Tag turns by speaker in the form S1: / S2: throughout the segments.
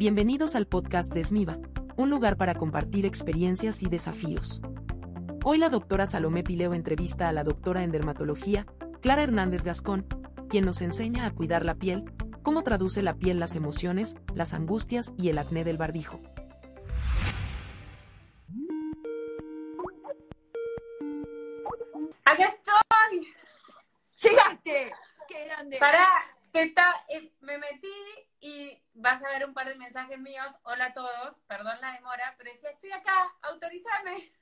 S1: Bienvenidos al podcast de SMIVA, un lugar para compartir experiencias y desafíos. Hoy la doctora Salomé Pileo entrevista a la doctora en dermatología, Clara Hernández Gascón, quien nos enseña a cuidar la piel, cómo traduce la piel las emociones, las angustias y el acné del barbijo.
S2: ¡Acá estoy!
S3: ¡Llegaste! ¡Qué grande!
S2: Pará, que está, eh, me metí vas a ver un par de mensajes míos. Hola a todos, perdón la demora, pero decía, estoy acá, autorizame.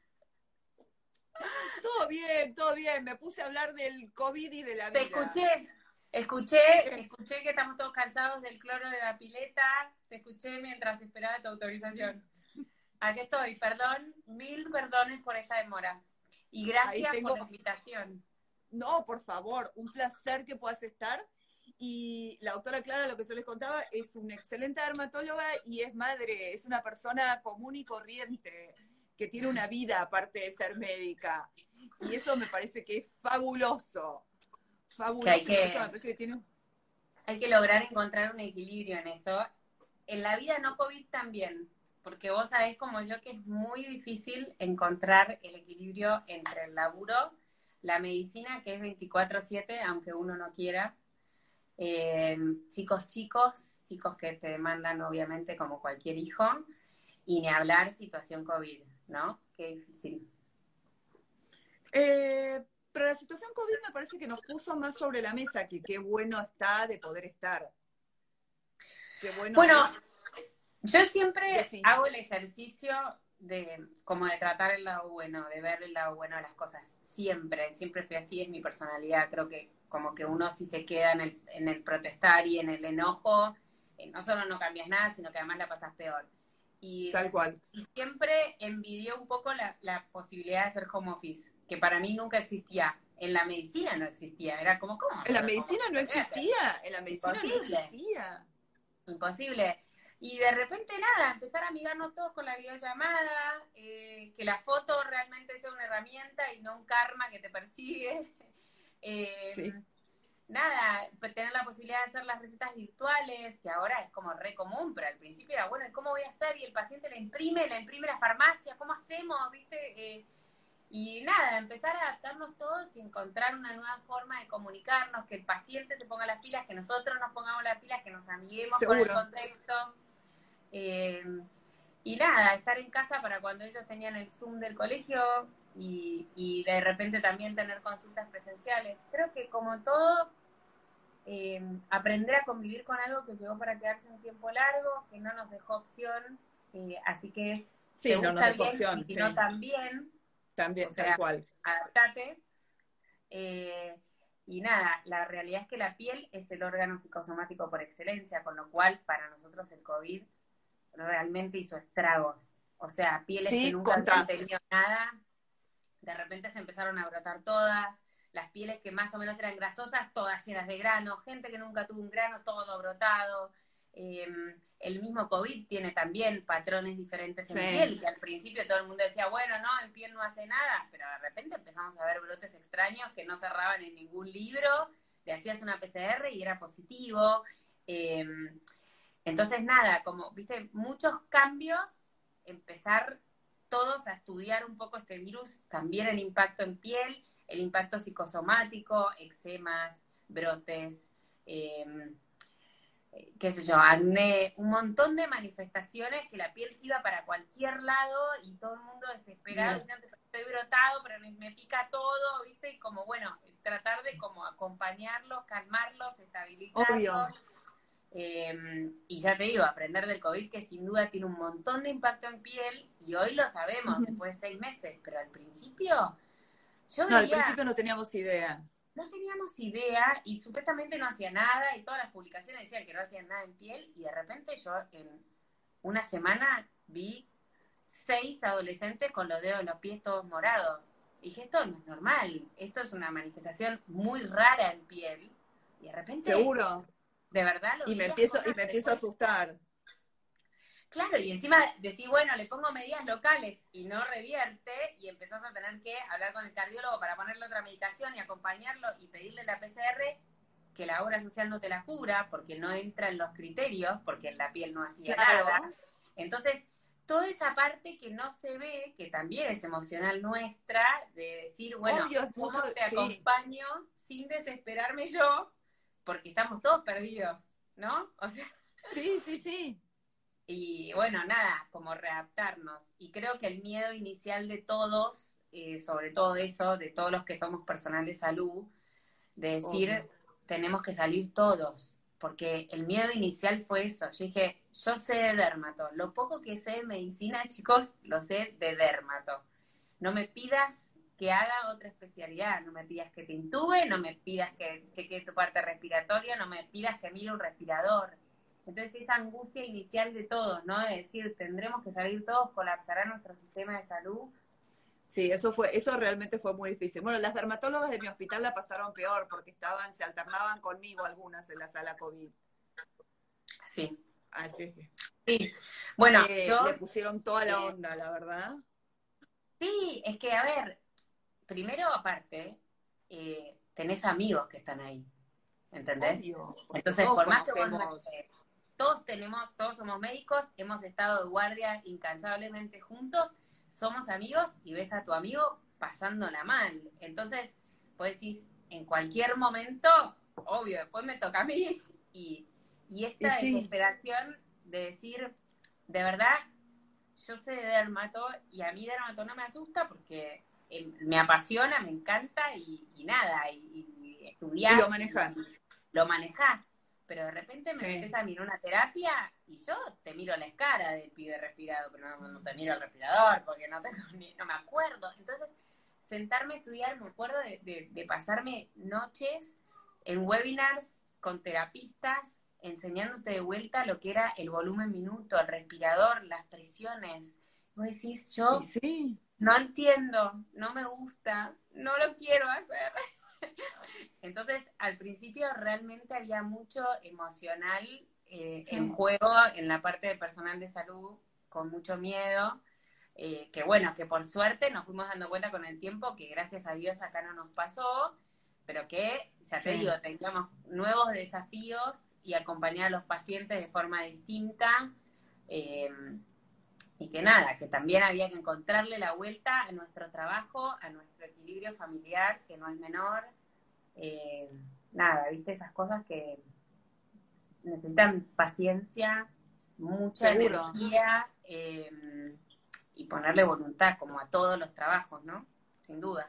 S3: Todo bien, todo bien. Me puse a hablar del COVID y de la vida.
S2: Te escuché, escuché, escuché que estamos todos cansados del cloro de la pileta. Te escuché mientras esperaba tu autorización. Aquí estoy, perdón, mil perdones por esta demora. Y gracias
S3: tengo-
S2: por la invitación.
S3: No, por favor, un placer que puedas estar. Y la doctora Clara, lo que yo les contaba, es una excelente dermatóloga y es madre, es una persona común y corriente, que tiene una vida aparte de ser médica. Y eso me parece que es fabuloso. Fabuloso.
S2: Que hay que-
S3: Eso me parece que tiene...
S2: Hay que lograr encontrar un equilibrio en eso. En la vida no COVID también, porque vos sabés como yo que es muy difícil encontrar el equilibrio entre el laburo, la medicina, que es 24/7, aunque uno no quiera, eh, chicos chicos, chicos que te demandan obviamente como cualquier hijo, y ni hablar situación COVID, ¿no? Qué difícil.
S3: Eh, pero la situación COVID me parece que nos puso más sobre la mesa que qué bueno está de poder estar. Qué bueno,
S2: Bueno,
S3: es.
S2: Yo siempre hago el ejercicio de como de tratar el lado bueno, de ver el lado bueno de las cosas. Siempre, siempre fui así, es mi personalidad. Creo que como que uno si se queda en el, en el protestar y en el enojo, eh, no solo no cambias nada, sino que además la pasas peor. Y,
S3: tal cual.
S2: y siempre envidió un poco la, la posibilidad de hacer home office, que para mí nunca existía. En la medicina no existía, era como, ¿cómo?
S3: En la medicina no existía, en la medicina no
S2: Imposible.
S3: existía.
S2: imposible. Y de repente nada, empezar a amigarnos todos con la videollamada, eh, que la foto realmente sea una herramienta y no un karma que te persigue. Eh,
S3: Sí.
S2: Nada, pues tener la posibilidad de hacer las recetas virtuales, que ahora es como re común, pero al principio era, bueno, ¿y ¿cómo voy a hacer? Y el paciente la imprime, la imprime la farmacia, ¿cómo hacemos? ¿Viste? Eh, y nada, empezar a adaptarnos todos y encontrar una nueva forma de comunicarnos, que el paciente se ponga las pilas, que nosotros nos pongamos las pilas, que nos amiguemos con el contexto. Eh, y nada, estar en casa para cuando ellos tenían el Zoom del colegio y, y de repente también tener consultas presenciales. Creo que como todo, eh, aprender a convivir con algo que llegó para quedarse un tiempo largo, que no nos dejó opción, eh, así que es,
S3: Sí, no nos dejó
S2: bien,
S3: opción.
S2: y
S3: sí.
S2: no también,
S3: También,
S2: o sea,
S3: tal cual.
S2: adaptate. Eh, y nada, la realidad es que la piel es el órgano psicosomático por excelencia, con lo cual para nosotros el COVID realmente hizo estragos. O sea, pieles
S3: Sí,
S2: que nunca
S3: contra-
S2: habían tenido nada, de repente se empezaron a brotar todas, las pieles que más o menos eran grasosas, todas llenas de grano, gente que nunca tuvo un grano, todo brotado. Eh, el mismo COVID tiene también patrones diferentes en
S3: Sí.
S2: piel, que al principio todo el mundo decía, bueno, no, en piel no hace nada, pero de repente empezamos a ver brotes extraños que no cerraban en ningún libro, le hacías una PCR y era positivo. Eh, entonces, nada, como, viste, muchos cambios, empezar todos a estudiar un poco este virus, también el impacto en piel, el impacto psicosomático, eczemas, brotes, eh, qué sé yo, acné, un montón de manifestaciones que la piel se iba para cualquier lado y todo el mundo desesperado, diciendo, estoy brotado, pero me, me pica todo, ¿viste? Y como, bueno, tratar de como acompañarlos, calmarlos, estabilizarlos.
S3: Obvio.
S2: Eh, y ya te digo, aprender del COVID que sin duda tiene un montón de impacto en piel y hoy lo sabemos después de seis meses, pero al principio yo
S3: No, al principio no teníamos idea.
S2: no teníamos idea y supuestamente no hacía nada y todas las publicaciones decían que no hacían nada en piel y de repente yo en una semana vi seis adolescentes con los dedos de los pies todos morados. Y dije, esto no es normal, esto es una manifestación muy rara en piel. Y de repente,
S3: Seguro.
S2: De verdad, lo
S3: Y me empiezo, y me empiezo a asustar.
S2: Claro, y encima decís, bueno, le pongo medidas locales y no revierte y empezás a tener que hablar con el cardiólogo para ponerle otra medicación y acompañarlo y pedirle la PCR que la obra social no te la cura porque no entra en los criterios, porque en la piel no hacía
S3: Claro.
S2: nada. Entonces, toda esa parte que no se ve, que también es emocional nuestra, de decir, bueno,
S3: Obvio,
S2: ¿cómo
S3: mucho-
S2: te
S3: sí.
S2: acompaño sin desesperarme yo? Porque estamos todos perdidos, ¿no? O sea,
S3: Sí, sí, sí.
S2: y bueno, nada, como readaptarnos. Y creo que el miedo inicial de todos, eh, sobre todo eso, de todos los que somos personal de salud, de decir,
S3: Obvio.
S2: tenemos que salir todos. Porque el miedo inicial fue eso. Yo dije, yo sé de dermato. Lo poco que sé de medicina, chicos, lo sé de dermato. No me pidas que haga otra especialidad. No me pidas que te intube, no me pidas que chequee tu parte respiratoria, no me pidas que mire un respirador. Entonces esa angustia inicial de todos, ¿no? De decir, tendremos que salir todos, colapsará nuestro sistema de salud.
S3: Sí, eso fue, eso realmente fue muy difícil. Bueno, las dermatólogas de mi hospital la pasaron peor porque estaban, se alternaban conmigo algunas en la sala COVID.
S2: Sí.
S3: Así que
S2: Sí. Bueno,
S3: eh,
S2: yo...
S3: le pusieron toda la
S2: eh,
S3: onda, la verdad.
S2: Sí, es que, a ver, primero aparte, eh, tenés amigos que están ahí, ¿entendés?
S3: Obvio,
S2: Entonces, por más que vos todos tenemos, todos somos médicos, hemos estado de guardia incansablemente juntos, somos amigos y ves a tu amigo pasándola mal. Entonces, pues decís, en cualquier momento, obvio, después me toca a mí y, y esta
S3: Y sí.
S2: desesperación de decir, de verdad, yo sé de dermato y a mí dermato no me asusta porque eh, me apasiona, me encanta y, y nada, y, y estudiar.
S3: Y lo manejás.
S2: Lo manejás. Pero de repente me
S3: Sí.
S2: metes a mirar una terapia y yo te miro la cara del pibe respirado, pero no, no te miro el respirador porque no, tengo ni- no me acuerdo. Entonces, sentarme a estudiar, me acuerdo de, de- de pasarme noches en webinars con terapistas enseñándote de vuelta lo que era el volumen minuto, el respirador, las presiones. Vos decís, yo
S3: sí,
S2: no entiendo, no me gusta, no lo quiero hacer. Entonces, al principio realmente había mucho emocional eh,
S3: Sí.
S2: en juego en la parte de personal de salud, con mucho miedo, eh, que bueno, que por suerte nos fuimos dando cuenta con el tiempo que gracias a Dios acá no nos pasó, pero que, ya te
S3: Sí.
S2: digo, teníamos nuevos desafíos y acompañar a los pacientes de forma distinta. eh, y que nada, que también había que encontrarle la vuelta a nuestro trabajo, a nuestro equilibrio familiar, que no es menor. Eh, nada, viste esas cosas que necesitan paciencia, mucha
S3: Seguro.
S2: energía eh, y ponerle voluntad, como a todos los trabajos, ¿no? Sin duda.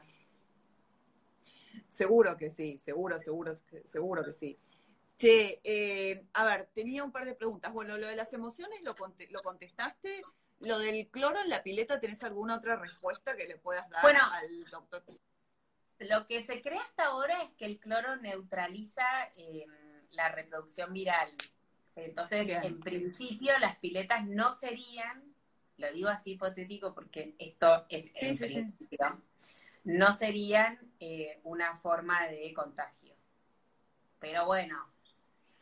S3: seguro que sí, seguro, seguro, seguro que sí. Che, eh, a ver, tenía un par de preguntas. Bueno, lo de las emociones lo, conte- lo contestaste. Lo del cloro en la pileta, ¿tenés alguna otra respuesta que le puedas dar
S2: Bueno.
S3: al doctor?
S2: Lo que se cree hasta ahora es que el cloro neutraliza eh, la reproducción viral. Entonces,
S3: Bien.
S2: en principio, las piletas no serían, lo digo así hipotético porque esto es
S3: Sí,
S2: en
S3: sí.
S2: principio, no serían eh, una forma de contagio. Pero bueno,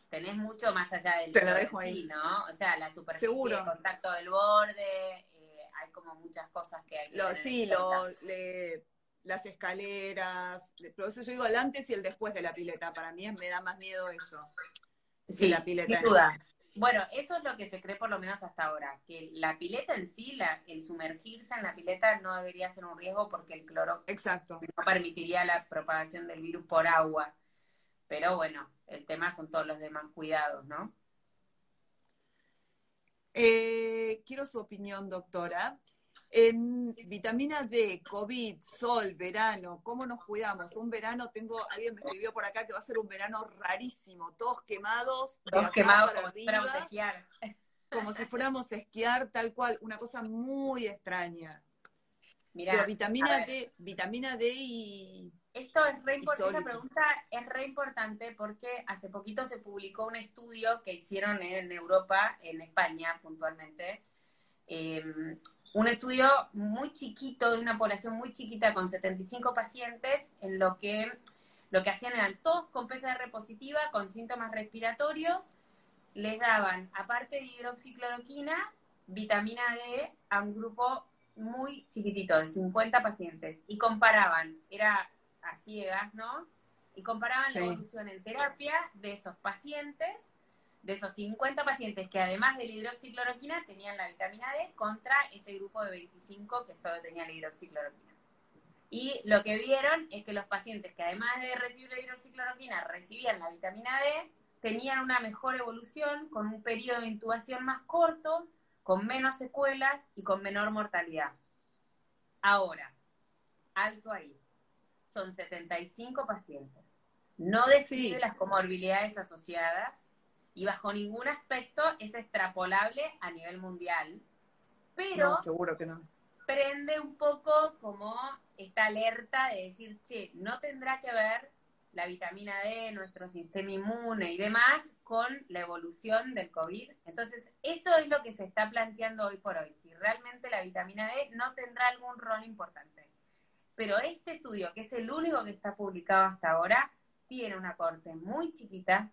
S2: tenés mucho más allá del
S3: Te lo dejo ahí.
S2: sí, ¿no? O sea, la superficie
S3: Seguro.
S2: de contacto del borde, eh, hay como muchas cosas que hay que
S3: Lo, sí, lo, le- las escaleras, pero eso yo digo el antes y el después de la pileta. Para mí es- me da más miedo eso.
S2: Sí,
S3: la pileta
S2: sin duda. Bueno, eso es lo que se cree por lo menos hasta ahora, que la pileta en sí, la, el sumergirse en la pileta no debería ser un riesgo porque el cloro
S3: Exacto.
S2: no permitiría la propagación del virus por agua. Pero bueno, el tema son todos los demás cuidados, ¿no?
S3: Eh, quiero su opinión, doctora. En vitamina D, COVID, sol, verano, ¿cómo nos cuidamos? Un verano, tengo, alguien me escribió por acá que va a ser un verano rarísimo, todos quemados,
S2: Todos quemados como si fuéramos a esquiar.
S3: como si fuéramos a esquiar, tal cual, una cosa muy extraña.
S2: Mirá,
S3: Pero vitamina. D, vitamina D y
S2: Esto es re esa pregunta es re importante porque hace poquito se publicó un estudio que hicieron en Europa, en España puntualmente, eh, un estudio muy chiquito de una población muy chiquita con 75 pacientes en lo que lo que hacían eran todos con PCR positiva, con síntomas respiratorios, les daban, aparte de hidroxicloroquina, vitamina D a un grupo muy chiquitito, de 50 pacientes, y comparaban, era a ciegas, ¿no? y comparaban la evolución en terapia de esos pacientes, de esos 50 pacientes que además de la hidroxicloroquina tenían la vitamina D contra ese grupo de 25 que solo tenía la hidroxicloroquina. Y lo que vieron es que los pacientes que además de recibir la hidroxicloroquina recibían la vitamina D, tenían una mejor evolución con un periodo de intubación más corto, con menos secuelas y con menor mortalidad. Ahora, alto ahí. Son 75 pacientes. No describe las comorbilidades asociadas y bajo ningún aspecto es extrapolable a nivel mundial. Pero
S3: seguro que no.
S2: prende un poco como esta alerta de decir, che, no tendrá que ver la vitamina D, nuestro sistema inmune y demás con la evolución del COVID. Entonces, eso es lo que se está planteando hoy por hoy, si realmente la vitamina D no tendrá algún rol importante. Pero este estudio, que es el único que está publicado hasta ahora, tiene una corte muy chiquita.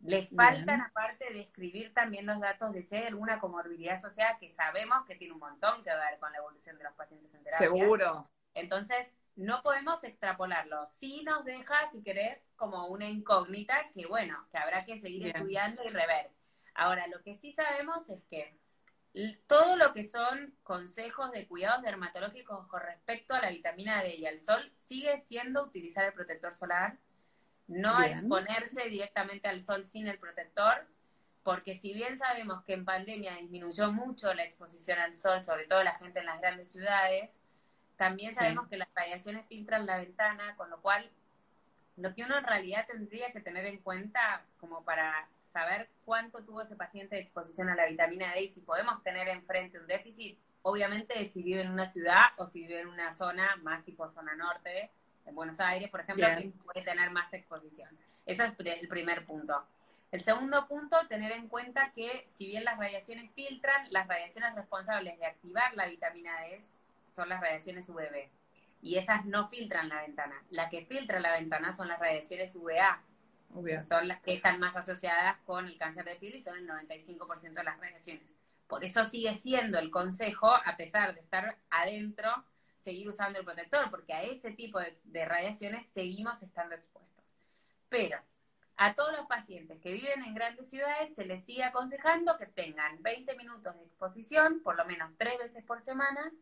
S2: Le faltan, aparte de escribir también los datos de si hay alguna comorbilidad asociada, que sabemos que tiene un montón que ver con la evolución de los pacientes en terapia.
S3: Seguro.
S2: Entonces, no podemos extrapolarlo. Sí nos deja, si querés, como una incógnita que, bueno, que habrá que seguir estudiando y rever. Ahora, lo que sí sabemos es que todo lo que son consejos de cuidados dermatológicos con respecto a la vitamina D y al sol sigue siendo utilizar el protector solar, no exponerse directamente al sol sin el protector, porque si bien sabemos que en pandemia disminuyó mucho la exposición al sol, sobre todo la gente en las grandes ciudades, también sabemos que las radiaciones filtran la ventana, con lo cual lo que uno en realidad tendría que tener en cuenta como para saber cuánto tuvo ese paciente de exposición a la vitamina D y si podemos tener enfrente un déficit, obviamente si vive en una ciudad o si vive en una zona más tipo zona norte, en Buenos Aires, por ejemplo, puede tener más exposición. Ese es el primer punto. El segundo punto, tener en cuenta que si bien las radiaciones filtran, las radiaciones responsables de activar la vitamina D son las radiaciones UVB. Y esas no filtran la ventana. La que filtra la ventana son las radiaciones UVA. Son las que están más asociadas con el cáncer de piel y son el 95% de las radiaciones. Por eso sigue siendo el consejo, a pesar de estar adentro, seguir usando el protector, porque a ese tipo de, de radiaciones seguimos estando expuestos. Pero a todos los pacientes que viven en grandes ciudades se les sigue aconsejando que tengan 20 minutos de exposición, por lo menos tres veces por semana,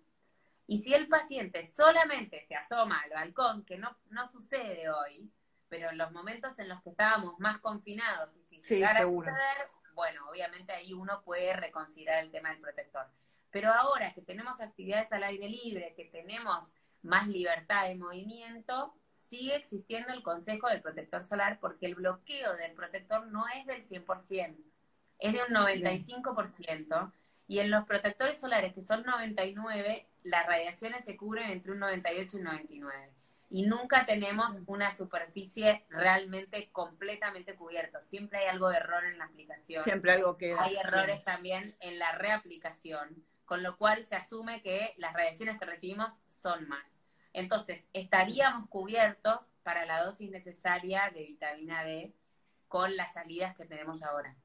S2: y si el paciente solamente se asoma al balcón, que no, no sucede hoy, pero en los momentos en los que estábamos más confinados y si llegara a suceder, bueno, obviamente ahí uno puede reconsiderar el tema del protector. Pero ahora que tenemos actividades al aire libre, que tenemos más libertad de movimiento, sigue existiendo el consejo del protector solar porque el bloqueo del protector no es del 100%, es de un 95%. Y en los protectores solares, que son 99, las radiaciones se cubren entre un 98 y un 99. Y nunca tenemos una superficie realmente completamente cubierta. Siempre hay algo de error en la aplicación.
S3: Siempre algo que...
S2: Hay errores también en la reaplicación, con lo cual se asume que las radiaciones que recibimos son más. Entonces, estaríamos cubiertos para la dosis necesaria de vitamina D con las salidas que tenemos ahora.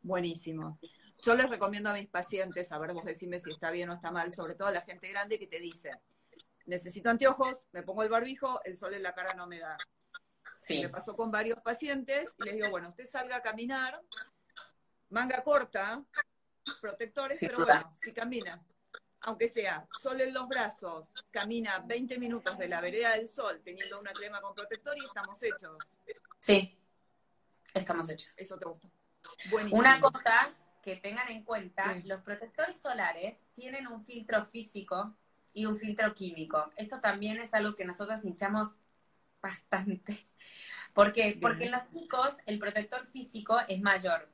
S3: Buenísimo. Yo les recomiendo a mis pacientes, a ver, vos decime si está bien o está mal, sobre todo a la gente grande que te dice, necesito anteojos, me pongo el barbijo, el sol en la cara no me da. Sí. Me pasó con varios pacientes y les digo, bueno, usted salga a caminar, manga corta, protectores, pero bueno, si camina, aunque sea sol en los brazos, camina 20 minutos de la vereda del sol teniendo una crema con protector y estamos hechos.
S2: Sí, estamos hechos.
S3: Eso te gusta.
S2: Buenísimo. Una cosa que tengan en cuenta, los protectores solares tienen un filtro físico y un filtro químico. Esto también es algo que nosotros hinchamos bastante. ¿Por qué? Porque en los chicos el protector físico es mayor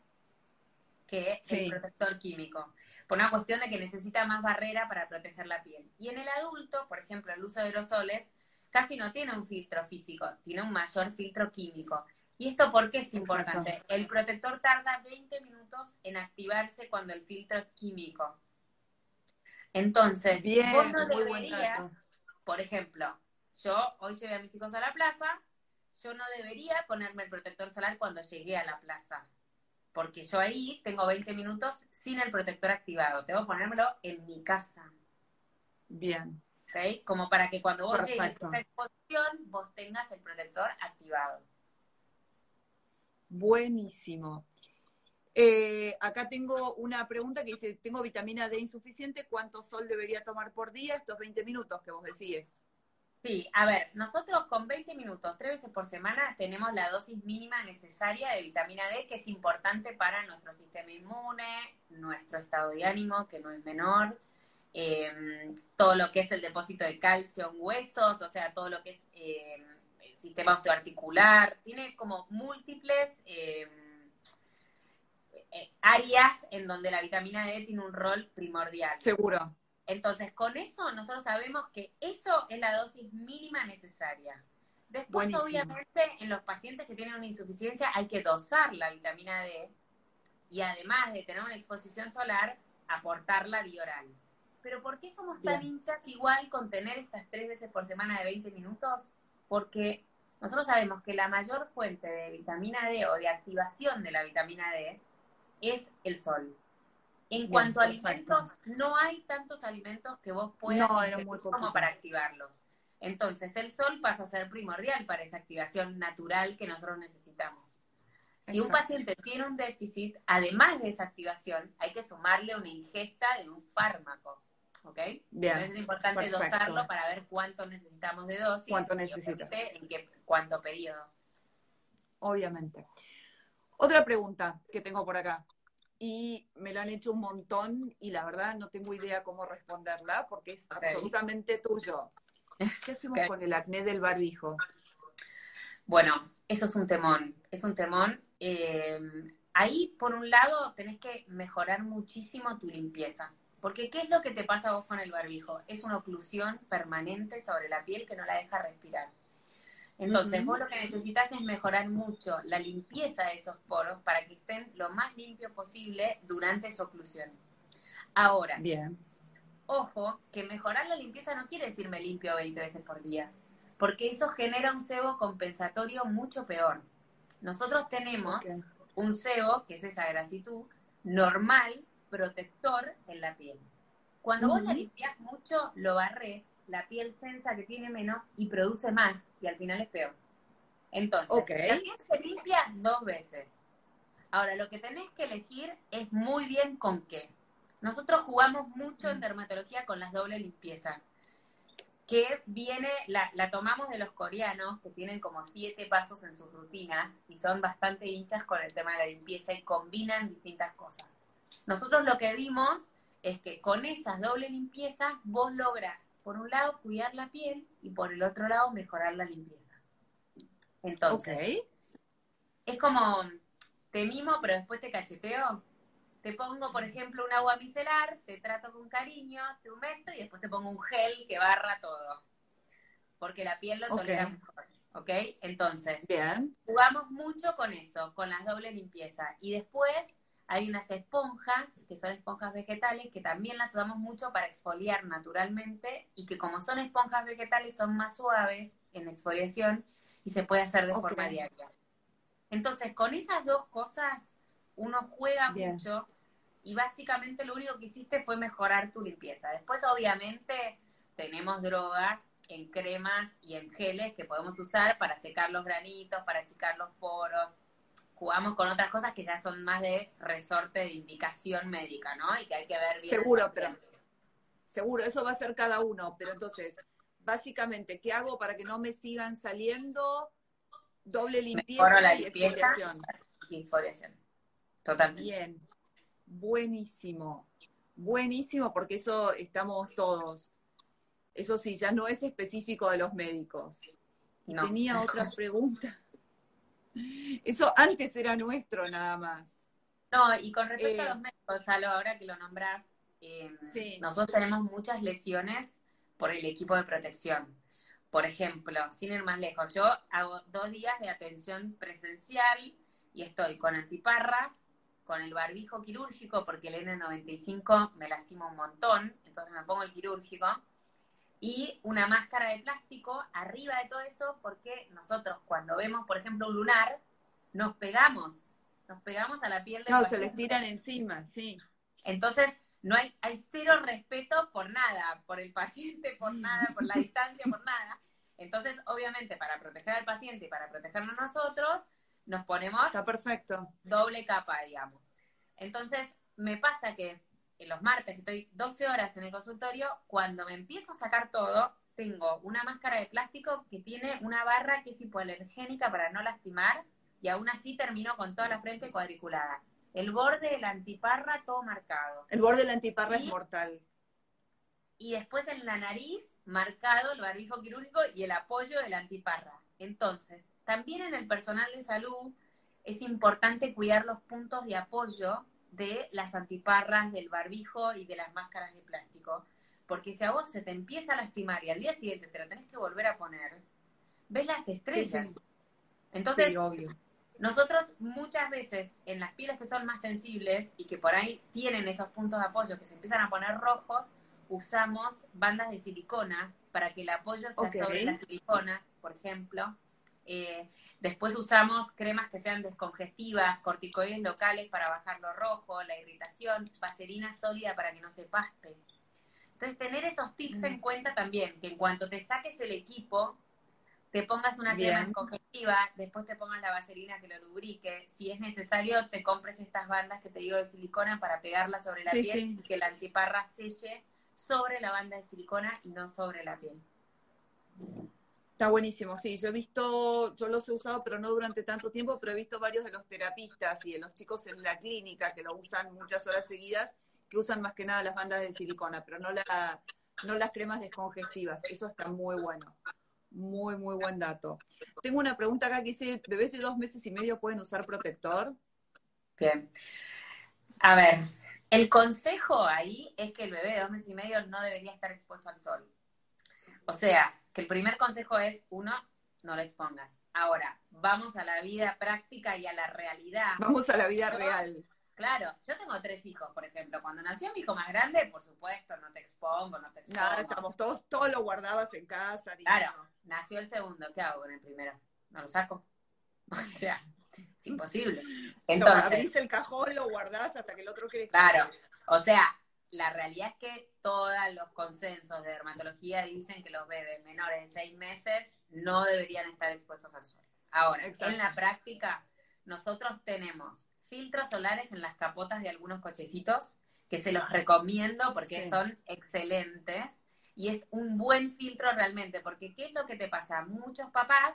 S2: que el protector químico, por una cuestión de que necesita más barrera para proteger la piel. Y en el adulto, por ejemplo, el uso de aerosoles casi no tiene un filtro físico, tiene un mayor filtro químico. ¿Y esto por qué es importante? El protector tarda 20 minutos en activarse cuando el filtro es químico. Entonces, vos no deberías, por ejemplo, yo hoy llevé a mis hijos a la plaza, yo no debería ponerme el protector solar cuando llegué a la plaza, porque yo ahí tengo 20 minutos sin el protector activado, tengo que ponérmelo en mi casa.
S3: Bien.
S2: ¿ok? Como para que cuando vos llegues a
S3: Perfecto.
S2: esta exposición, vos tengas el protector activado.
S3: Buenísimo. Eh, acá tengo una pregunta que dice, tengo vitamina D insuficiente, ¿cuánto sol debería tomar por día? Estos 20 minutos que vos decías.
S2: Sí, a ver, nosotros con 20 minutos, tres veces por semana, tenemos la dosis mínima necesaria de vitamina D, que es importante para nuestro sistema inmune, nuestro estado de ánimo, que no es menor, eh, todo lo que es el depósito de calcio en huesos, o sea, todo lo que es eh, el sistema osteoarticular, tiene como múltiples eh, áreas en donde la vitamina D tiene un rol primordial.
S3: Seguro.
S2: Entonces, con eso nosotros sabemos que eso es la dosis mínima necesaria. Después,
S3: Buenísimo.
S2: obviamente, en los pacientes que tienen una insuficiencia hay que dosar la vitamina D y además de tener una exposición solar, aportarla vía oral. Pero ¿por qué somos tan
S3: Bien.
S2: hinchas igual con tener estas tres veces por semana de 20 minutos? Porque nosotros sabemos que la mayor fuente de vitamina D o de activación de la vitamina D es el sol. En
S3: Bien,
S2: cuanto a alimentos, no hay tantos alimentos que vos puedas
S3: No, muy
S2: como para activarlos. Entonces, el sol pasa a ser primordial para esa activación natural que nosotros necesitamos. Si un paciente tiene un déficit, además de esa activación, hay que sumarle una ingesta de un fármaco. ¿Ok?
S3: Bien,
S2: Entonces es importante
S3: perfecto.
S2: dosarlo para ver cuánto necesitamos de dosis.
S3: Cuánto
S2: y,
S3: necesitas.
S2: En qué, cuánto periodo.
S3: obviamente. Otra pregunta que tengo por acá, y me la han hecho un montón y la verdad no tengo idea cómo responderla porque es absolutamente tuyo. ¿Qué hacemos con el acné del barbijo?
S2: Bueno, eso es un temón, es un temón. Eh, ahí, por un lado, tenés que mejorar muchísimo tu limpieza. Porque, ¿qué es lo que te pasa a vos con el barbijo? Es una oclusión permanente sobre la piel que no la deja respirar. Entonces,
S3: Ujú.
S2: vos lo que necesitas es mejorar mucho la limpieza de esos poros para que estén lo más limpios posible durante esa oclusión. Ahora,
S3: Bien.
S2: Ojo, que mejorar la limpieza no quiere decir me limpio 20 veces por día, porque eso genera un sebo compensatorio mucho peor. Nosotros tenemos un sebo, que es esa grasitud, normal, protector en la piel. Cuando vos la limpias mucho, lo barres, la piel sensa que tiene menos y produce más, y al final es peor. Entonces,
S3: Ok.
S2: la piel se limpia dos veces. Ahora, lo que tenés que elegir es muy bien con qué. Nosotros jugamos mucho en dermatología con las doble limpieza, que viene, la, la tomamos de los coreanos, que tienen como siete pasos en sus rutinas y son bastante hinchas con el tema de la limpieza y combinan distintas cosas. Nosotros lo que vimos es que con esas doble limpiezas vos logras, por un lado, cuidar la piel y por el otro lado, mejorar la limpieza. Entonces, es como, te mimo, pero después te cacheteo. Te pongo, por ejemplo, un agua micelar, te trato con cariño, te humecto y después te pongo un gel que barra todo. Porque la piel lo tolera mejor. ¿Ok? Entonces,
S3: Bien.
S2: jugamos mucho con eso, con las doble limpieza. Y después hay unas esponjas, que son esponjas vegetales, que también las usamos mucho para exfoliar naturalmente y que como son esponjas vegetales son más suaves en exfoliación y se puede hacer de forma diaria. Entonces, con esas dos cosas, uno juega
S3: Bien.
S2: mucho y básicamente lo único que hiciste fue mejorar tu limpieza. Después, obviamente, tenemos drogas en cremas y en geles que podemos usar para secar los granitos, para achicar los poros. Jugamos con otras cosas que ya son más de resorte de indicación médica, ¿no? Y que hay que ver bien.
S3: Seguro, pero-. Seguro, eso va a ser cada uno, pero entonces, básicamente, ¿qué hago para que no me sigan saliendo? Doble limpieza
S2: la
S3: y
S2: limpieza.
S3: exfoliación.
S2: Exfoliación. Totalmente.
S3: Bien, buenísimo, buenísimo, porque eso estamos todos. Eso sí, ya no es específico de los médicos.
S2: No.
S3: tenía otra pregunta. Eso antes era nuestro nada más.
S2: No, y con respecto
S3: Eh,
S2: a los médicos, Salo, ahora que lo nombras, eh,
S3: Sí.
S2: nosotros tenemos muchas lesiones por el equipo de protección. Por ejemplo, sin ir más lejos, yo hago dos días de atención presencial y estoy con antiparras, con el barbijo quirúrgico, porque el N95 me lastima un montón, entonces me pongo el quirúrgico, y una máscara de plástico arriba de todo eso, porque nosotros cuando vemos, por ejemplo, un lunar, nos pegamos, nos pegamos a la piel del
S3: No, se les tiran encima, sí.
S2: Entonces, no hay, hay cero respeto por nada, por el paciente, por nada, por la distancia, por nada. Entonces, obviamente, para proteger al paciente y para protegernos nosotros, nos ponemos
S3: Está perfecto.
S2: doble capa, digamos. Entonces, me pasa que en los martes, que estoy 12 horas en el consultorio, cuando me empiezo a sacar todo, tengo una máscara de plástico que tiene una barra que es hipoalergénica para no lastimar y aún así termino con toda la frente cuadriculada. El borde de la antiparra todo marcado.
S3: El borde de la antiparra
S2: Y-
S3: es mortal.
S2: Y después en la nariz marcado el barbijo quirúrgico y el apoyo de la antiparra. Entonces, también en el personal de salud es importante cuidar los puntos de apoyo de las antiparras, del barbijo y de las máscaras de plástico. Porque si a vos se te empieza a lastimar y al día siguiente te lo tenés que volver a poner, ves las estrellas.
S3: Sí, sí.
S2: Entonces,
S3: sí, obvio.
S2: nosotros muchas veces en las pieles que son más sensibles y que por ahí tienen esos puntos de apoyo que se empiezan a poner rojos, usamos bandas de silicona para que el apoyo sea
S3: Ok.
S2: sobre la silicona, por ejemplo. Eh, después usamos cremas que sean descongestivas, corticoides locales para bajar lo rojo, la irritación, vaselina sólida para que no se paspe. Entonces, tener esos tips
S3: Mm.
S2: en cuenta también, que en cuanto te saques el equipo, te pongas una crema
S3: Bien.
S2: descongestiva, después te pongas la vaselina que lo lubrique. Si es necesario, te compres estas bandas que te digo de silicona para pegarlas sobre la
S3: Sí,
S2: piel
S3: sí.
S2: y que la antiparra selle sobre la banda de silicona y no sobre la piel.
S3: Está buenísimo, sí. Yo he visto, yo los he usado, pero no durante tanto tiempo, pero he visto varios de los terapistas y de los chicos en la clínica que lo usan muchas horas seguidas, que usan más que nada las bandas de silicona, pero no, la, no las cremas descongestivas. Eso está muy bueno. Muy, muy buen dato. Tengo una pregunta acá que dice, ¿bebés de dos meses y medio pueden usar protector?
S2: Bien. A ver, el consejo ahí es que el bebé de dos meses y medio no debería estar expuesto al sol. O sea, que el primer consejo es, uno, no lo expongas. Ahora, vamos a la vida práctica y a la realidad.
S3: Vamos a la vida
S2: Yo-
S3: real.
S2: Claro, yo tengo tres hijos, por ejemplo. Cuando nació mi hijo más grande, por supuesto, no te expongo, no te expongo.
S3: Nada, estamos todos, todo lo guardabas en casa.
S2: Claro, nació el segundo, ¿qué hago con el primero? ¿No lo saco? O sea, es imposible. Entonces,
S3: abrís el cajón, lo guardás hasta que el otro crezca.
S2: Claro, o sea, la realidad es que todos los consensos de dermatología dicen que los bebés menores de seis meses no deberían estar expuestos al sol. Ahora, en la práctica, nosotros tenemos filtros solares en las capotas de algunos cochecitos que se los recomiendo porque
S3: Sí.
S2: son excelentes y es un buen filtro realmente, porque ¿qué es lo que te pasa? Muchos papás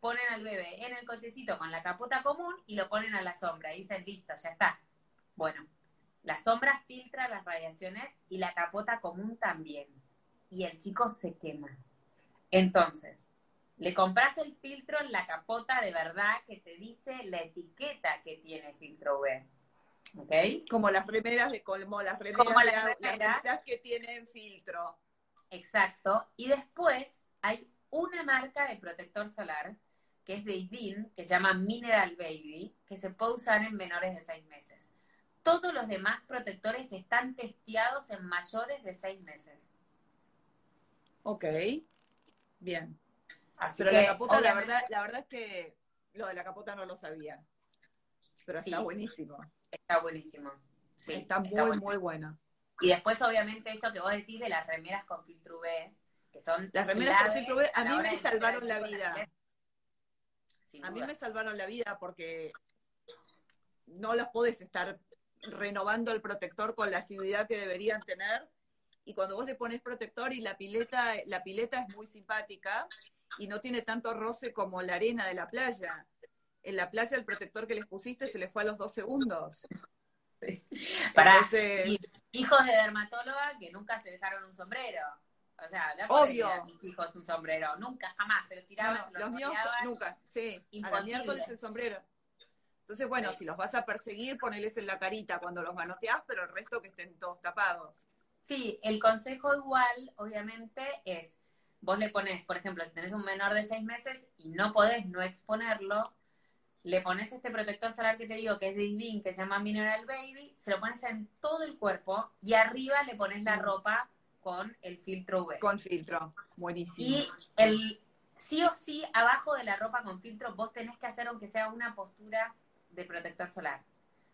S2: ponen al bebé en el cochecito con la capota común y lo ponen a la sombra y dicen, listo, ya está. Bueno, la sombra filtra las radiaciones y la capota común también. Y el chico se quema. Entonces, le compras el filtro en la capota de verdad que te dice la etiqueta que tiene filtro UV. ¿Ok?
S3: Como las remeras de colmo, las
S2: Como
S3: de
S2: las
S3: que tienen filtro.
S2: Exacto. Y después hay una marca de protector solar que es de IDIN, que se llama Mineral Baby, que se puede usar en menores de 6 meses. Todos los demás protectores están testeados en mayores de 6 meses.
S3: Ok, bien.
S2: Así
S3: Pero
S2: que,
S3: la capota, la verdad, la verdad es que lo de la capota no lo sabía. Pero está buenísimo.
S2: está buenísimo. Sí,
S3: está muy,
S2: buenísimo.
S3: muy bueno.
S2: Y después, obviamente, esto que vos decís de las remeras con filtro UV, que son
S3: Las remeras con filtro UV, a
S2: la
S3: mí me salvaron
S2: al
S3: la vida. A mí me salvaron la vida porque no los podés estar renovando el protector con la asiduidad que deberían tener. Y cuando vos le pones protector y la pileta, la pileta es muy simpática y no tiene tanto roce como la arena de la playa. En la playa el protector que les pusiste se les fue a los dos segundos.
S2: Pará,
S3: Entonces,
S2: y hijos de dermatóloga que nunca se dejaron un sombrero. O sea, no
S3: Obvio.
S2: a mis hijos un sombrero, nunca, jamás, se los tiraban,
S3: no,
S2: se los,
S3: los míos nunca, sí, a la
S2: Imposible.
S3: miércoles el sombrero. Entonces, bueno,
S2: Sí.
S3: si los vas a perseguir, poneles en la carita cuando los manoteás, pero el resto que estén todos tapados.
S2: Sí, el consejo igual, obviamente, es, vos le pones, por ejemplo, si tenés un menor de seis meses y no podés no exponerlo, le pones este protector solar que te digo, que es de Ivin, que se llama Mineral Baby, se lo pones en todo el cuerpo y arriba le pones la
S3: Mm.
S2: ropa con el filtro UV.
S3: Con filtro, buenísimo.
S2: Y el sí o sí, abajo de la ropa con filtro, vos tenés que hacer aunque sea una postura de protector solar.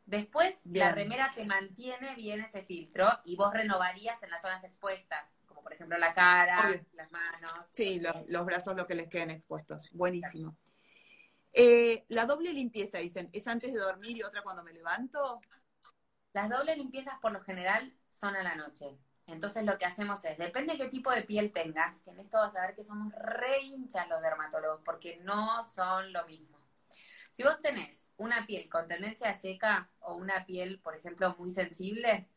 S2: Después, la remera te mantiene bien ese filtro y vos renovarías en las zonas expuestas, como por ejemplo la cara,
S3: Obvio.
S2: las manos.
S3: Sí,
S2: los
S3: brazos lo que les queden expuestos. Buenísimo. Eh, la doble limpieza, dicen, ¿es antes de dormir y otra cuando me levanto?
S2: Las dobles limpiezas por lo general son a la noche. Entonces lo que hacemos es, depende de qué tipo de piel tengas, que en esto vas a ver que somos re hinchas los dermatólogos, porque no son lo mismo. Si vos tenés una piel con tendencia seca o una piel, por ejemplo, muy sensible,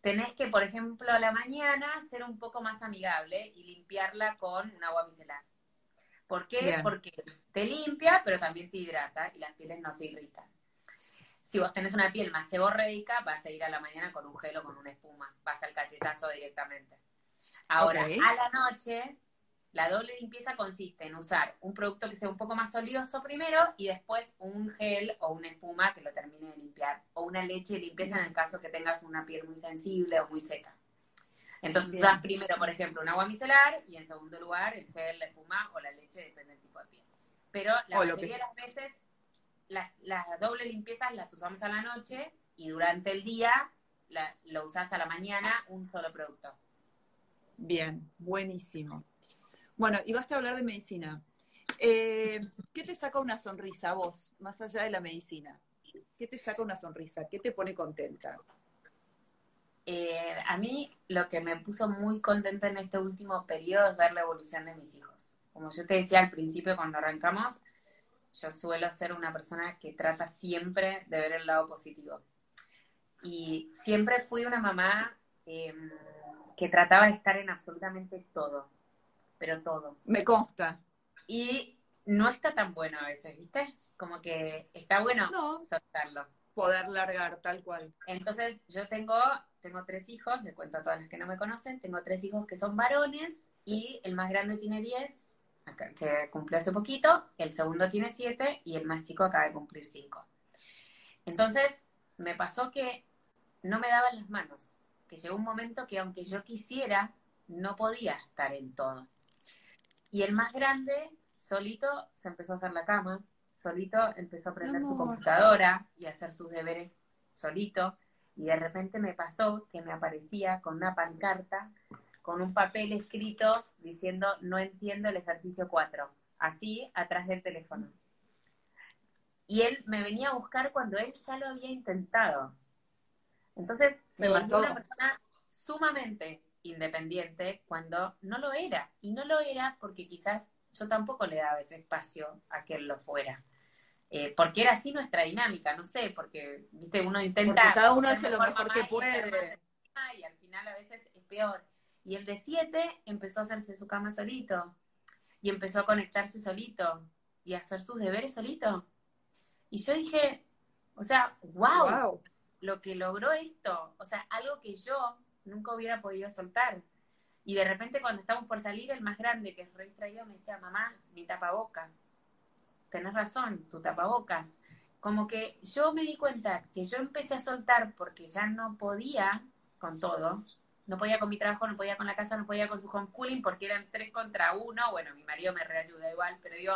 S2: tenés que, por ejemplo, a la mañana ser un poco más amigable y limpiarla con un agua micelar. ¿Por qué?
S3: Bien.
S2: Porque te limpia, pero también te hidrata y las pieles no se irritan. Si vos tenés una piel más seborreica, vas a ir a la mañana con un gel o con una espuma. Vas al cachetazo directamente. Ahora, a la noche, la doble limpieza consiste en usar un producto que sea un poco más oleoso primero y después un gel o una espuma que lo termine de limpiar. O una leche de limpieza en el caso que tengas una piel muy sensible o muy seca. Entonces
S3: Bien.
S2: usas primero, por ejemplo, un agua micelar y en segundo lugar el gel, la espuma o la leche, depende del tipo de piel. Pero la
S3: O
S2: mayoría de las veces las, las doble limpiezas las usamos a la noche y durante el día la- lo usas a la mañana un solo producto.
S3: Bien, buenísimo. Bueno, y basta hablar de medicina. Eh, ¿Qué te saca una sonrisa a vos, más allá de la medicina? ¿Qué te saca una sonrisa? ¿Qué te pone contenta?
S2: Eh, a mí lo que me puso muy contenta en este último periodo es ver la evolución de mis hijos. Como yo te decía al principio cuando arrancamos, yo suelo ser una persona que trata siempre de ver el lado positivo. Y siempre fui una mamá eh, que trataba de estar en absolutamente todo, pero todo.
S3: Me consta.
S2: Y no está tan bueno a veces, ¿viste? Como que está bueno
S3: No,
S2: soltarlo.
S3: poder largar tal cual.
S2: Entonces, yo tengo, tengo tres hijos, le cuento a todas las que no me conocen, tengo tres hijos que son varones y el más grande tiene 10, acá- que cumplió hace poquito, el segundo tiene 7 y el más chico acaba de cumplir 5. Entonces, me pasó que no me daban las manos, que llegó un momento que aunque yo quisiera, no podía estar en todo. Y el más grande, solito, se empezó a hacer la cama, solito empezó a aprender su computadora y a hacer sus deberes solito. Y de repente me pasó que me aparecía con una pancarta, con un papel escrito diciendo no entiendo el ejercicio 4, así atrás del teléfono. Y él me venía a buscar cuando él ya lo había intentado. Entonces se
S3: Me
S2: volvió una persona sumamente independiente cuando no lo era. Y no lo era porque quizás yo tampoco le daba ese espacio a que él lo fuera. Eh, porque era así nuestra dinámica, no sé, porque viste uno intenta
S3: Porque cada uno hace lo
S2: mejor
S3: que puede.
S2: y al final a veces es peor. Y el de siete empezó a hacerse su cama solito y empezó a conectarse solito y a hacer sus deberes solito. Y yo dije, o sea, wow,
S3: Wow.
S2: lo que logró esto, o sea, algo que yo nunca hubiera podido soltar. Y de repente cuando estamos por salir, el más grande, que es re distraído, me decía, mamá, mi tapabocas. Tenés razón, tu tapabocas. Como que yo me di cuenta que yo empecé a soltar porque ya no podía con todo. No podía con mi trabajo, no podía con la casa, no podía con su homeschooling porque eran tres contra uno. Bueno, mi marido me reayuda igual, pero digo,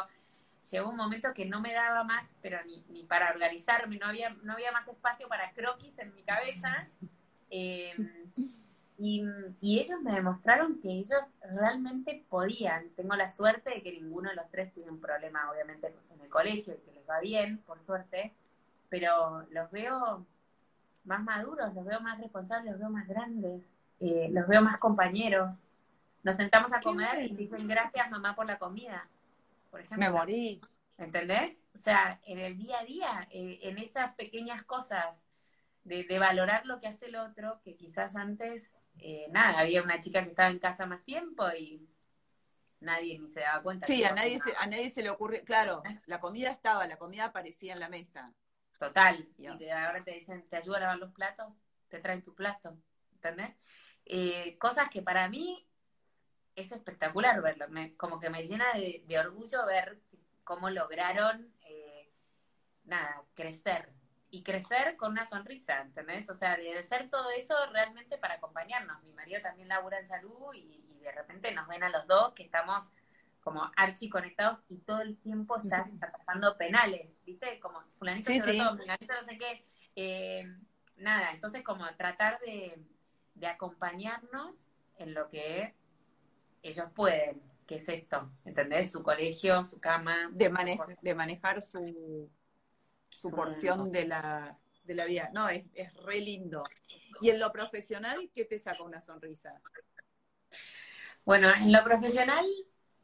S2: llegó un momento que no me daba más, pero ni, ni para organizarme, no había, no había más espacio para croquis en mi cabeza. Eh, y, y ellos me demostraron que ellos realmente podían. Tengo la suerte de que ninguno de los tres tiene un problema, obviamente, en el colegio, y que les va bien, por suerte, pero los veo más maduros, los veo más responsables, los veo más grandes, eh, los veo más compañeros. Nos sentamos a comer y dicen gracias mamá por la comida, por ejemplo.
S3: Me morí.
S2: ¿Entendés? O sea, en el día a día, eh, en esas pequeñas cosas de, de valorar lo que hace el otro, que quizás antes, eh, nada, había una chica que estaba en casa más tiempo y nadie ni se daba cuenta.
S3: Sí, a nadie, se, a nadie se le ocurre. Claro, la comida estaba, la comida aparecía en la mesa.
S2: Total. Y de ahora te dicen, te ayuda a lavar los platos, te traen tu plato, ¿entendés? Eh, cosas que para mí es espectacular verlo, me- como que me llena de, de orgullo ver cómo lograron, eh, nada, crecer. Y crecer con una sonrisa, ¿entendés? O sea, de hacer todo eso realmente para acompañarnos. Mi marido también labura en salud y, y de repente nos ven a los dos que estamos como archi conectados y todo el tiempo estás
S3: Sí.
S2: atajando penales, ¿viste? Como fulanito
S3: Sí, sí.
S2: todo, fulanito no sé qué. Eh, nada, entonces como tratar de, de acompañarnos en lo que ellos pueden, que es esto, ¿entendés? Su colegio, su cama.
S3: De, de manejar su, su, porción de la, de la vida. No, es, es re lindo. ¿Y en lo profesional qué te saca una sonrisa?
S2: Bueno, en lo profesional,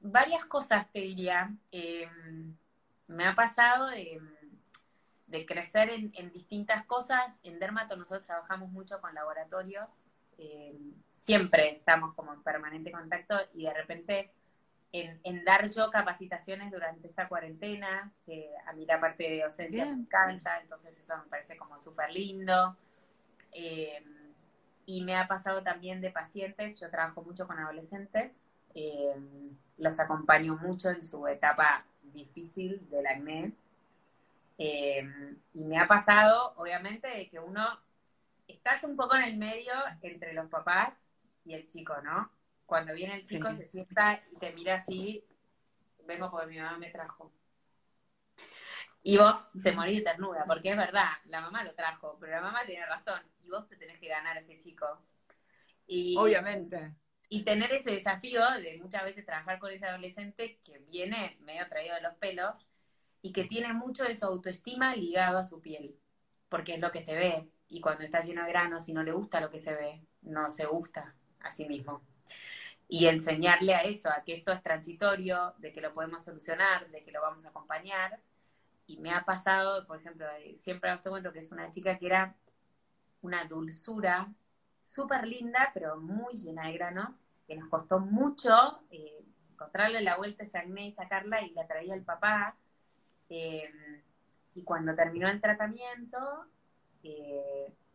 S2: varias cosas te diría. Eh, me ha pasado de, crecer en, distintas cosas. En Dermato nosotros trabajamos mucho con laboratorios. Eh, siempre estamos como en permanente contacto y de repente en, dar yo capacitaciones durante esta cuarentena, que a mí la parte de docencia me encanta, entonces eso me parece como súper lindo. Eh, y me ha pasado también de pacientes, yo trabajo mucho con adolescentes, eh, los acompaño mucho en su etapa difícil del acné. Eh, y me ha pasado, obviamente, de que uno estás un poco en el medio entre los papás y el chico, ¿no? Cuando viene el chico se sienta y te mira así, vengo porque mi mamá me trajo. Y vos te morís de ternura, porque es verdad, la mamá lo trajo, pero la mamá tiene razón, y vos te tenés que ganar a ese chico.
S3: Y, Obviamente.
S2: Y tener ese desafío de muchas veces trabajar con ese adolescente que viene medio traído de los pelos y que tiene mucho de su autoestima ligado a su piel, porque es lo que se ve, y cuando está lleno de granos y no le gusta lo que se ve, no se gusta a sí mismo. Y enseñarle a eso, a que esto es transitorio, de que lo podemos solucionar, de que lo vamos a acompañar, y me ha pasado, por ejemplo, eh, siempre os cuento que es una chica que era una dulzura súper linda, pero muy llena de granos, que nos costó mucho eh, encontrarle la vuelta a ese y sacarla y la traía el papá. Eh, y cuando terminó el tratamiento,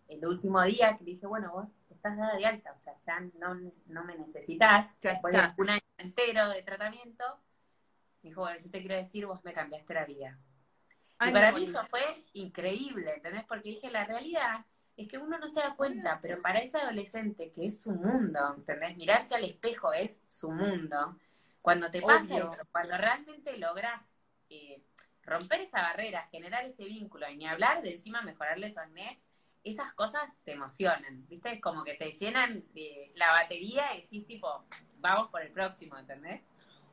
S2: el último día que le dije, bueno, vos estás dada de alta, o sea, ya no, no me necesitas, después de un año entero de tratamiento, dijo, bueno, yo te quiero decir, vos me cambiaste la vida y para mí eso fue increíble, ¿entendés? Porque dije, la realidad es que uno no se da cuenta, pero para ese adolescente que es su mundo, ¿entendés? Mirarse al espejo es su mundo. Cuando te pasa eso, cuando realmente logras eh, romper esa barrera, generar ese vínculo y ni hablar de encima mejorarle su acné, esas cosas te emocionan, ¿viste? Como que te llenan de la batería y decís tipo, vamos por el próximo, ¿entendés?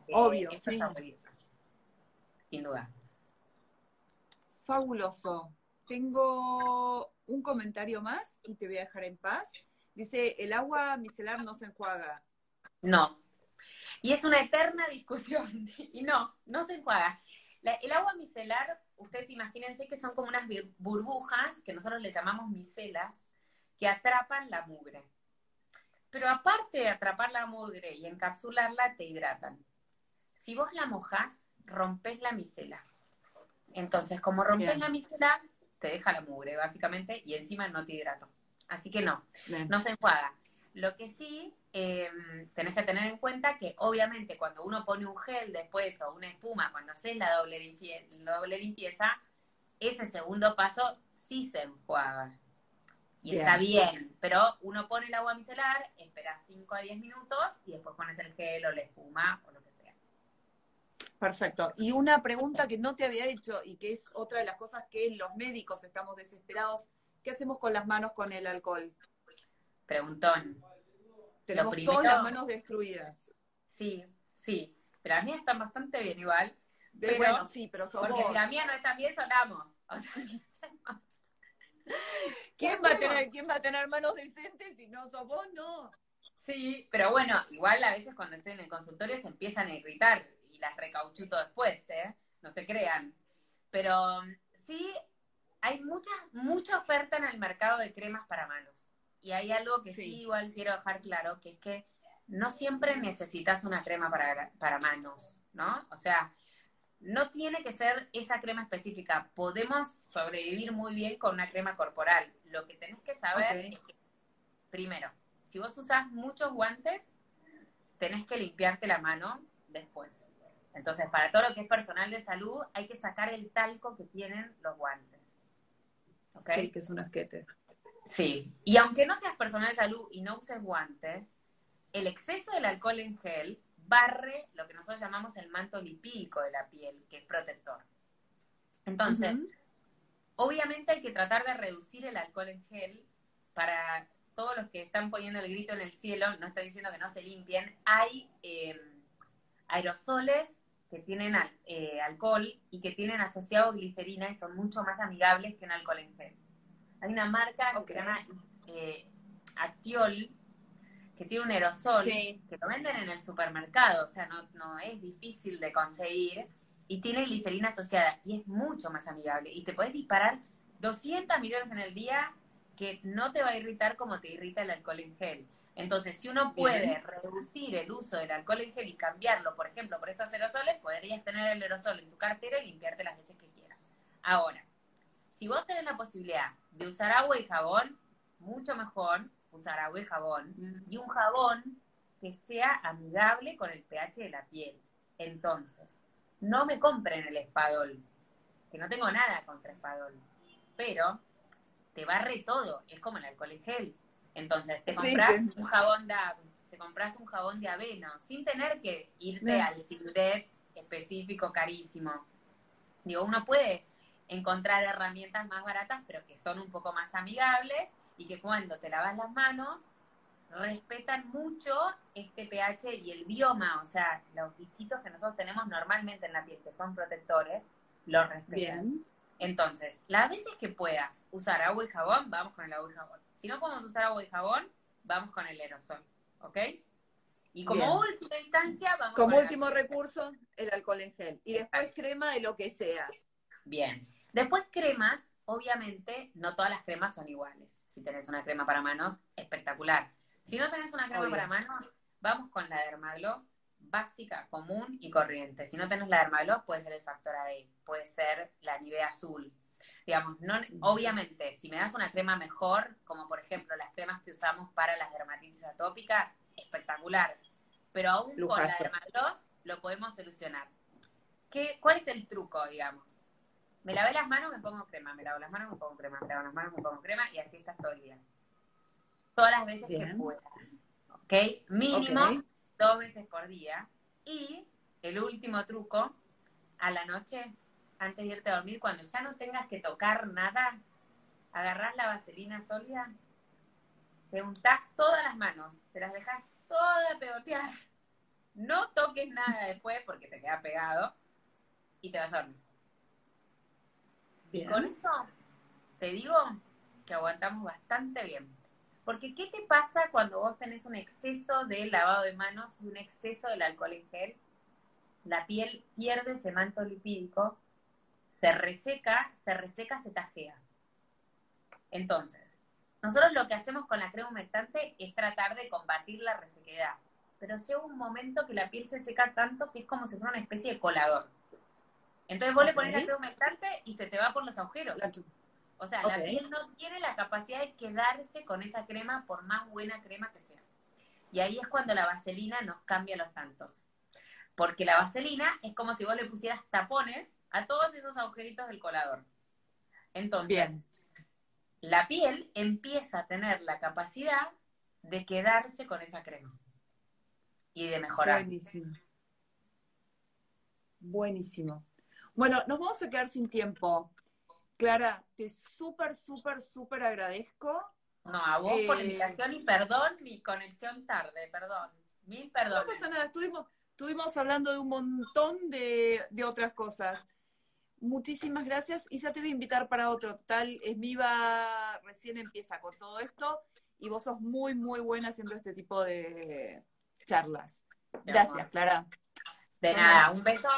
S3: Eh, Obvio,
S2: sí. Sin duda.
S3: Fabuloso. Tengo un comentario más y te voy a dejar en paz. Dice, el agua micelar no se enjuaga.
S2: No. Y es una eterna discusión. y no, no se enjuaga. el agua micelar, ustedes imagínense que son como unas burbujas, que nosotros le llamamos micelas, que atrapan la mugre. Pero aparte de atrapar la mugre y encapsularla, te hidratan. Si vos la mojas, rompes la micela. Entonces, como rompes la micelar, te deja la mugre, básicamente, y encima no te hidrato. Así que no, no se enjuaga. Lo que sí, em, tenés que tener en cuenta que obviamente cuando uno pone un gel después o una espuma, cuando haces la doble, doble limpieza, ese segundo paso sí se enjuaga. Y está bien, pero uno pone el agua micelar, espera 5 a 10 minutos y después pones el gel o la espuma o lo que
S3: Perfecto. Y una pregunta que no te había hecho y que es otra de las cosas que los médicos estamos desesperados. ¿Qué hacemos con las manos con el alcohol?
S2: Preguntón.
S3: Tenemos todas las manos destruidas.
S2: Sí, sí. Pero a mí están bastante bien igual.
S3: bueno, sí, pero somos...
S2: Porque si la mía no está bien, sonamos.
S3: ¿Quién, va a tener, ¿Quién va a tener manos decentes si no sos vos? No.
S2: Sí, pero bueno, igual a veces cuando estoy en el consultorio se empiezan a irritar y las recauchuto después, ¿eh? No se crean. Pero sí, hay mucha, mucha oferta en el mercado de cremas para manos. Y hay algo que sí, igual quiero dejar claro, que es que no siempre necesitas una crema para, para manos, ¿no? O sea, no tiene que ser esa crema específica. Podemos sobrevivir muy bien con una crema corporal. Lo que tenés que saber es que, primero, si vos usas muchos guantes, tenés que limpiarte la mano después. Entonces, para todo lo que es personal de salud, hay que sacar el talco que tienen los guantes.
S3: Sí, que es un asquete.
S2: Sí, y aunque no seas personal de salud y no uses guantes, el exceso del alcohol en gel barre lo que nosotros llamamos el manto lipídico de la piel, que es protector. Entonces, obviamente hay que tratar de reducir el alcohol en gel para todos los que están poniendo el grito en el cielo, no estoy diciendo que no se limpien, hay em, aerosoles que tienen eh, alcohol y que tienen asociado glicerina y son mucho más amigables que un alcohol en gel. Hay una marca que se llama eh, Actiol, que tiene un aerosol, que lo venden en el supermercado, o sea, no, no es difícil de conseguir, y tiene glicerina asociada, y es mucho más amigable. Y te puedes disparar 200 millones en el día que no te va a irritar como te irrita el alcohol en gel. Entonces, si uno puede reducir el uso del alcohol en gel y cambiarlo, por ejemplo, por estos aerosoles, podrías tener el aerosol en tu cartera y limpiarte las veces que quieras. Ahora, si vos tenés la posibilidad de usar agua y jabón, mucho mejor usar agua y jabón. Y un jabón que sea amigable con el pH de la piel. Entonces, no me compren el espadol, que no tengo nada contra espadol, pero te barre todo, es como el alcohol en gel. Entonces, te compras un jabón de te compras un jabón de aveno, sin tener que irte al Cidet específico carísimo. Digo, uno puede encontrar herramientas más baratas, pero que son un poco más amigables y que cuando te lavas las manos respetan mucho este pH y el bioma, o sea, los bichitos que nosotros tenemos normalmente en la piel, que son protectores, los respetan. Entonces, las veces que puedas usar agua y jabón, vamos con el agua y jabón. Si no podemos usar agua y jabón, vamos con el aerosol, ¿ok? Y como última instancia, vamos
S3: Como último recurso, el alcohol en gel. Y después crema de lo que sea.
S2: Bien. Después cremas, obviamente, no todas las cremas son iguales. Si tenés una crema para manos, espectacular. Si no tenés una crema para manos, vamos con la Dermagloss básica, común y corriente. Si no tenés la Dermagloss, puede ser el factor A, puede ser la Nivea azul. Digamos, no, obviamente, si me das una crema mejor, como por ejemplo las cremas que usamos para las dermatitis atópicas, espectacular. Pero aún con la Dermagloss lo podemos solucionar. ¿Qué, ¿Cuál es el truco, digamos? Me lavé las manos, me pongo crema, me lavo las manos, me pongo crema, me lavo las manos, me pongo crema y así estás todo el día. Todas las veces que puedas. ¿Ok? Mínimo dos veces por día. Y el último truco, a la noche, antes de irte a dormir, cuando ya no tengas que tocar nada, agarrás la vaselina sólida, te untás todas las manos, te las dejas todas pegotear. No toques nada después porque te queda pegado y te vas a dormir. Y con eso te digo que aguantamos bastante bien. Porque ¿qué te pasa cuando vos tenés un exceso de lavado de manos y un exceso del alcohol en gel? La piel pierde ese manto lipídico, se reseca, se reseca, se tajea. Entonces, nosotros lo que hacemos con la crema humectante es tratar de combatir la resequedad. Pero llega un momento que la piel se seca tanto que es como si fuera una especie de colador. Entonces vos le pones la crema humectante y se te va por los agujeros. O sea, la piel no tiene la capacidad de quedarse con esa crema por más buena crema que sea. Y ahí es cuando la vaselina nos cambia los tantos. Porque la vaselina es como si vos le pusieras tapones a todos esos agujeritos del colador. Entonces, la piel empieza a tener la capacidad de quedarse con esa crema y de mejorar.
S3: Buenísimo. Buenísimo. Bueno, nos vamos a quedar sin tiempo. Clara, te súper, súper, súper agradezco.
S2: No, a vos por la eh, invitación y perdón mi conexión tarde, perdón. Mil perdón.
S3: No pasa nada, estuvimos, estuvimos hablando de un montón de, otras cosas. Muchísimas gracias y ya te voy a invitar para otro. Tal, Esmiva recién empieza con todo esto y vos sos muy, muy buena haciendo este tipo de charlas. Gracias, Clara.
S2: De nada, un beso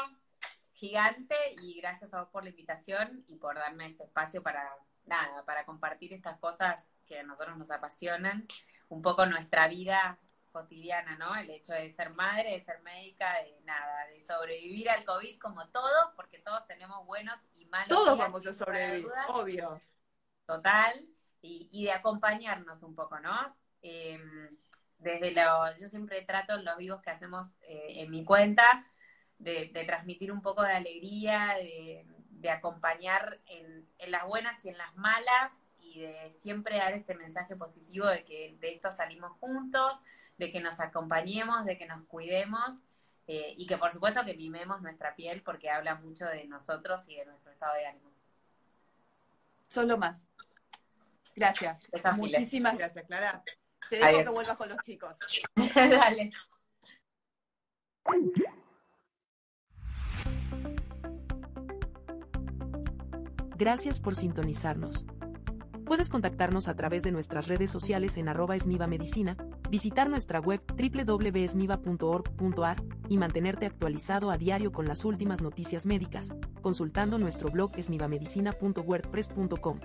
S2: gigante y gracias a vos por la invitación y por darme este espacio para, nada, para compartir estas cosas que a nosotros nos apasionan, un poco nuestra vida cotidiana, ¿no? El hecho de ser madre, de ser médica, de nada, de sobrevivir al COVID como todos, porque todos tenemos buenos y malos.
S3: Todos vamos a sobrevivir, obvio.
S2: Total, y, de acompañarnos un poco, ¿no? Em, desde los, yo siempre trato los vivos que hacemos eh, en mi cuenta, de, transmitir un poco de alegría, de, acompañar en, las buenas y en las malas y de siempre dar este mensaje positivo de que de esto salimos juntos, de que nos acompañemos, de que nos cuidemos eh, y que por supuesto que mimemos nuestra piel porque habla mucho de nosotros y de nuestro estado de ánimo.
S3: Solo más. Gracias.
S2: Miles.
S3: Muchísimas gracias, Clara. Te dejo
S2: Adiós.
S3: que vuelvas con los chicos.
S2: Dale.
S1: Gracias por sintonizarnos. Puedes contactarnos a través de nuestras redes sociales en arroba esmiva medicina, visitar nuestra web www.esmiva.org.ar y mantenerte actualizado a diario con las últimas noticias médicas, consultando nuestro blog esmivamedicina.wordpress.com.